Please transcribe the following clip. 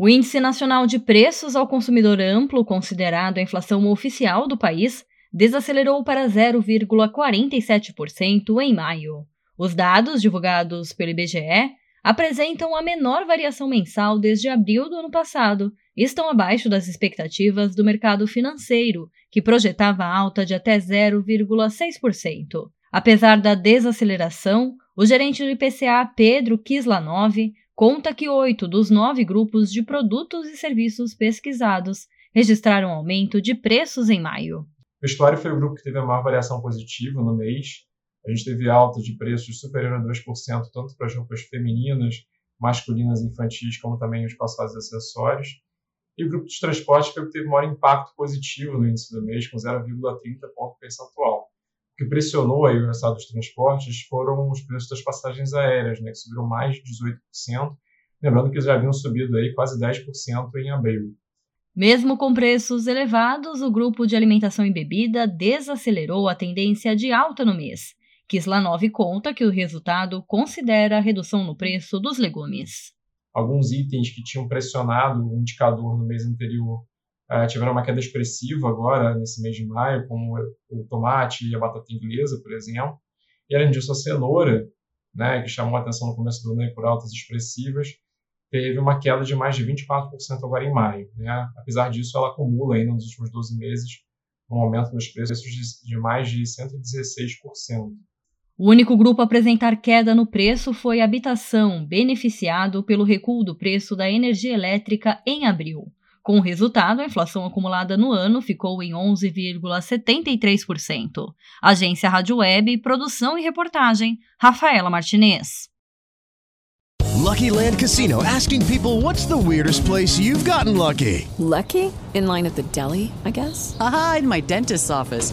O Índice Nacional de Preços ao Consumidor Amplo, considerado a inflação oficial do país, desacelerou para 0,47% em maio. Os dados divulgados pelo IBGE apresentam a menor variação mensal desde abril do ano passado e estão abaixo das expectativas do mercado financeiro, que projetava alta de até 0,6%. Apesar da desaceleração, o gerente do IPCA, Pedro Kislanov, conta que oito dos nove grupos de produtos e serviços pesquisados registraram aumento de preços em maio. O vestuário foi o grupo que teve a maior variação positiva no mês. A gente teve alta de preços superior a 2%, tanto para as roupas femininas, masculinas infantis, como também os calçados e acessórios. E o grupo de transporte foi o que teve maior impacto positivo no índice do mês, com 0,30 ponto percentual. O que pressionou aí o resultado dos transportes foram os preços das passagens aéreas, né, que subiram mais de 18%, lembrando que eles já haviam subido aí quase 10% em abril. Mesmo com preços elevados, o grupo de alimentação e bebida desacelerou a tendência de alta no mês. Kislanov conta que o resultado considera a redução no preço dos legumes. Alguns itens que tinham pressionado o indicador no mês anterior uh, tiveram uma queda expressiva agora, nesse mês de maio, como o tomate e a batata inglesa, por exemplo. E além disso, a cenoura, né, que chamou a atenção no começo do ano por altas expressivas, teve uma queda de mais de 24% agora em maio. Né? Apesar disso, ela acumula ainda nos últimos 12 meses um aumento nos preços de, de mais de 116%. O único grupo a apresentar queda no preço foi a habitação, beneficiado pelo recuo do preço da energia elétrica em abril. Com o resultado, a inflação acumulada no ano ficou em 11,73%. Agência Rádio Web, produção e reportagem, Rafaela Martinez. Lucky Land Casino asking people what's the weirdest place you've gotten lucky? Lucky? In line at the deli, I guess? Aha, in my dentist's office.